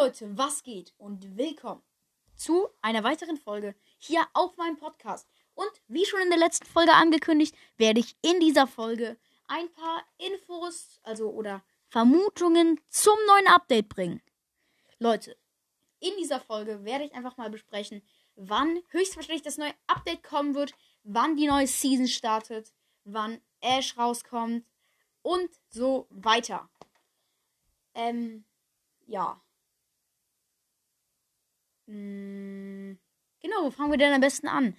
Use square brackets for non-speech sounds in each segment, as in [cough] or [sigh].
Leute, was geht und willkommen zu einer weiteren Folge hier auf meinem Podcast. Und wie schon in der letzten Folge angekündigt, werde ich in dieser Folge ein paar Infos, also oder Vermutungen zum neuen Update bringen. Leute, in dieser Folge werde ich einfach mal besprechen, wann höchstwahrscheinlich das neue Update kommen wird, wann die neue Season startet, wann Ash rauskommt und so weiter. Ähm, ja. Hm, genau, wo fangen wir denn am besten an?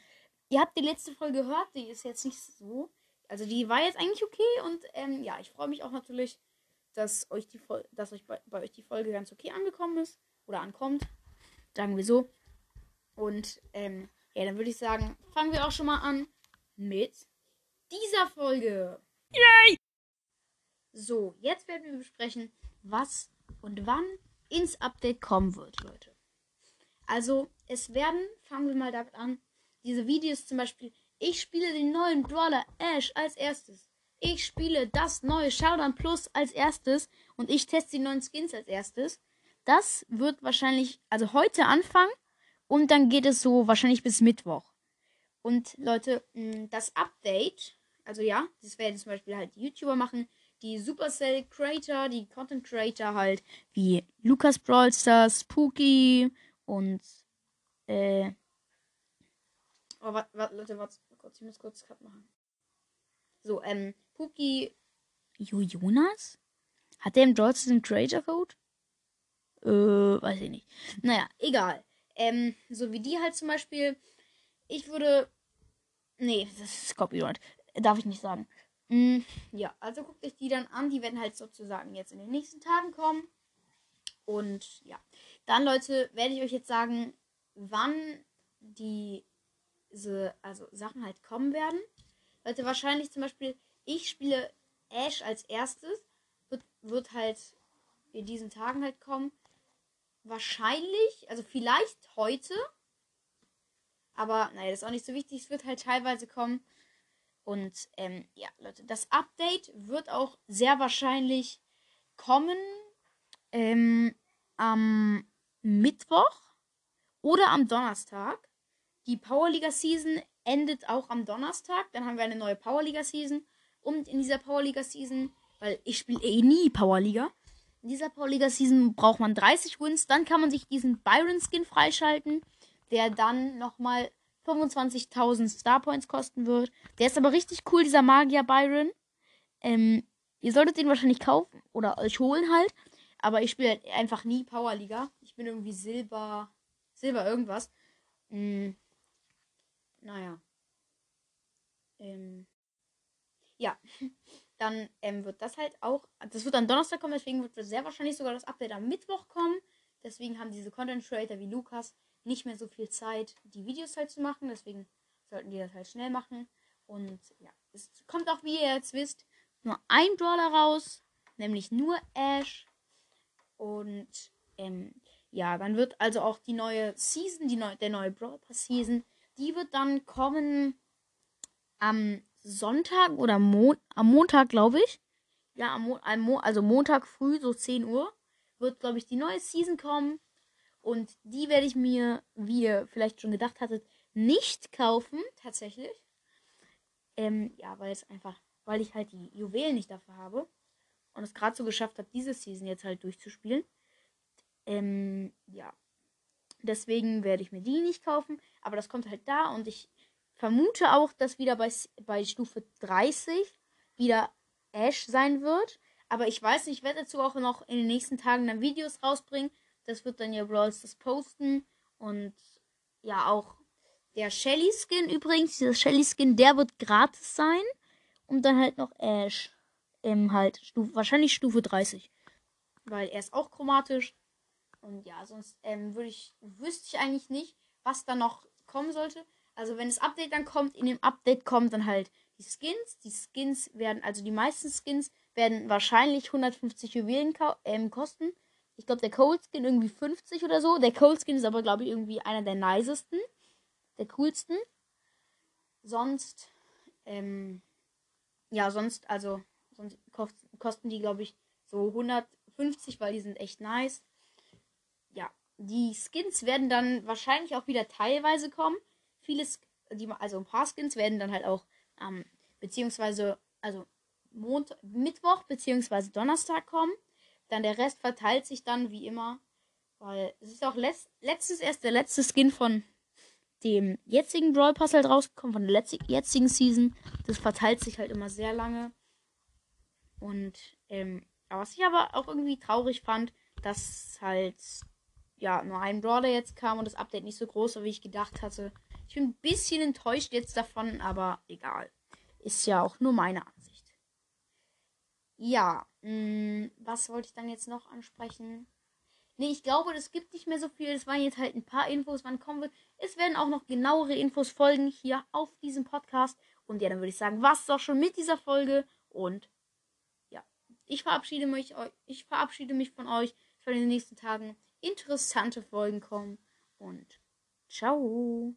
Ihr habt die letzte Folge gehört, die ist jetzt nicht so. Also die war jetzt eigentlich okay und ähm, ja, ich freue mich auch natürlich, dass euch die dass euch bei, bei, euch die Folge ganz okay angekommen ist oder ankommt. Sagen wir so. Und ähm, ja, dann würde ich sagen, fangen wir auch schon mal an mit dieser Folge. Yay! So, jetzt werden wir besprechen, was und wann ins Update kommen wird, Leute. Also, es werden, fangen wir mal damit an, diese Videos zum Beispiel, ich spiele den neuen Brawler Ash als erstes. Ich spiele das neue Showdown Plus als erstes und ich teste die neuen Skins als erstes. Das wird wahrscheinlich, also heute anfangen und dann geht es so wahrscheinlich bis Mittwoch. Und Leute, das Update, also ja, das werden zum Beispiel halt die YouTuber machen, die Supercell Creator, die Content Creator halt, wie Lukas Brawlster, Spooky und äh. Oh, warte, warte, Leute, warte kurz, ich muss kurz Cut machen. So, ähm, Spooky. Jo Jonas? Hat der im Brawlster den Creator Code? Äh, weiß ich nicht. Naja, egal. Ähm, so wie die halt zum Beispiel. Ich würde. Nee, das ist Copyright. Darf ich nicht sagen. Mm, ja, also guckt euch die dann an. Die werden halt sozusagen jetzt in den nächsten Tagen kommen. Und ja, dann Leute, werde ich euch jetzt sagen, wann diese also Sachen halt kommen werden. Leute, wahrscheinlich zum Beispiel, ich spiele Ash als erstes. Wird, wird halt in diesen Tagen halt kommen. Wahrscheinlich, also vielleicht heute. Aber naja, das ist auch nicht so wichtig. Es wird halt teilweise kommen. Und ähm, ja, Leute, das Update wird auch sehr wahrscheinlich kommen ähm, am Mittwoch oder am Donnerstag. Die Powerliga Season endet auch am Donnerstag. Dann haben wir eine neue Powerliga Season. Und in dieser Powerliga Season, weil ich spiele eh nie Powerliga, in dieser Powerliga Season braucht man 30 Wins. Dann kann man sich diesen Byron Skin freischalten, der dann nochmal 25.000 Starpoints kosten wird. Der ist aber richtig cool, dieser Magier Byron. Ähm, ihr solltet den wahrscheinlich kaufen oder euch holen halt. Aber ich spiele halt einfach nie Powerliga. Ich bin irgendwie Silber. Silber irgendwas. Hm. Naja. Ähm. Ja. [laughs] Dann ähm, wird das halt auch. Das wird am Donnerstag kommen, deswegen wird sehr wahrscheinlich sogar das Update am Mittwoch kommen. Deswegen haben diese Content Creator wie Lukas nicht mehr so viel Zeit, die Videos halt zu machen. Deswegen sollten die das halt schnell machen. Und ja, es kommt auch, wie ihr jetzt wisst, nur ein Brawler raus, nämlich nur Ash. Und ähm, ja, dann wird also auch die neue Season, die neu, der neue Brawl Pass Season, die wird dann kommen am Sonntag oder Mo am Montag, glaube ich. Ja, am, Mo am Mo also Montag früh, so 10 Uhr, wird, glaube ich, die neue Season kommen. Und die werde ich mir, wie ihr vielleicht schon gedacht hattet, nicht kaufen, tatsächlich. Ähm, ja, weil es einfach, weil ich halt die Juwelen nicht dafür habe. Und es gerade so geschafft habe, diese Season jetzt halt durchzuspielen. Ähm, ja. Deswegen werde ich mir die nicht kaufen. Aber das kommt halt da und ich vermute auch, dass wieder bei, bei Stufe 30 wieder Ash sein wird. Aber ich weiß nicht, ich werde dazu auch noch in den nächsten Tagen dann Videos rausbringen das wird dann ja Brawls das posten. Und ja, auch der Shelly Skin übrigens, dieser Shelly Skin, der wird gratis sein. Und dann halt noch Ash. Ähm, halt, Stufe, wahrscheinlich Stufe 30. Weil er ist auch chromatisch. Und ja, sonst ähm, würde ich, wüsste ich eigentlich nicht, was da noch kommen sollte. Also wenn das Update dann kommt, in dem Update kommt dann halt die Skins. Die Skins werden, also die meisten Skins werden wahrscheinlich 150 Juwelen ähm, kosten. Ich glaube, der Cold Skin irgendwie 50 oder so. Der Cold Skin ist aber, glaube ich, irgendwie einer der nicesten. Der coolsten. Sonst, ähm, ja, sonst, also, sonst kosten die, glaube ich, so 150, weil die sind echt nice. Ja, die Skins werden dann wahrscheinlich auch wieder teilweise kommen. Viele, die, also ein paar Skins werden dann halt auch, ähm, beziehungsweise, also Montag, Mittwoch beziehungsweise Donnerstag kommen. Dann der Rest verteilt sich dann wie immer. Weil es ist auch letzt, letztes erst der letzte Skin von dem jetzigen Brawl Pass halt rausgekommen, von der jetzigen Season. Das verteilt sich halt immer sehr lange. Und ähm, was ich aber auch irgendwie traurig fand, dass halt ja nur ein Brawler jetzt kam und das Update nicht so groß war, wie ich gedacht hatte. Ich bin ein bisschen enttäuscht jetzt davon, aber egal. Ist ja auch nur meine Ansicht. Ja, mh, mm, was wollte ich dann jetzt noch ansprechen? Nee, ich glaube, es gibt nicht mehr so viel. Es waren jetzt halt ein paar Infos, wann kommen wird. Es werden auch noch genauere Infos folgen hier auf diesem Podcast. Und ja, dann würde ich sagen, was doch schon mit dieser Folge. Und ich verabschiede mich, ich verabschiede mich von euch. Es werden in den nächsten Tagen interessante Folgen kommen. Und ciao.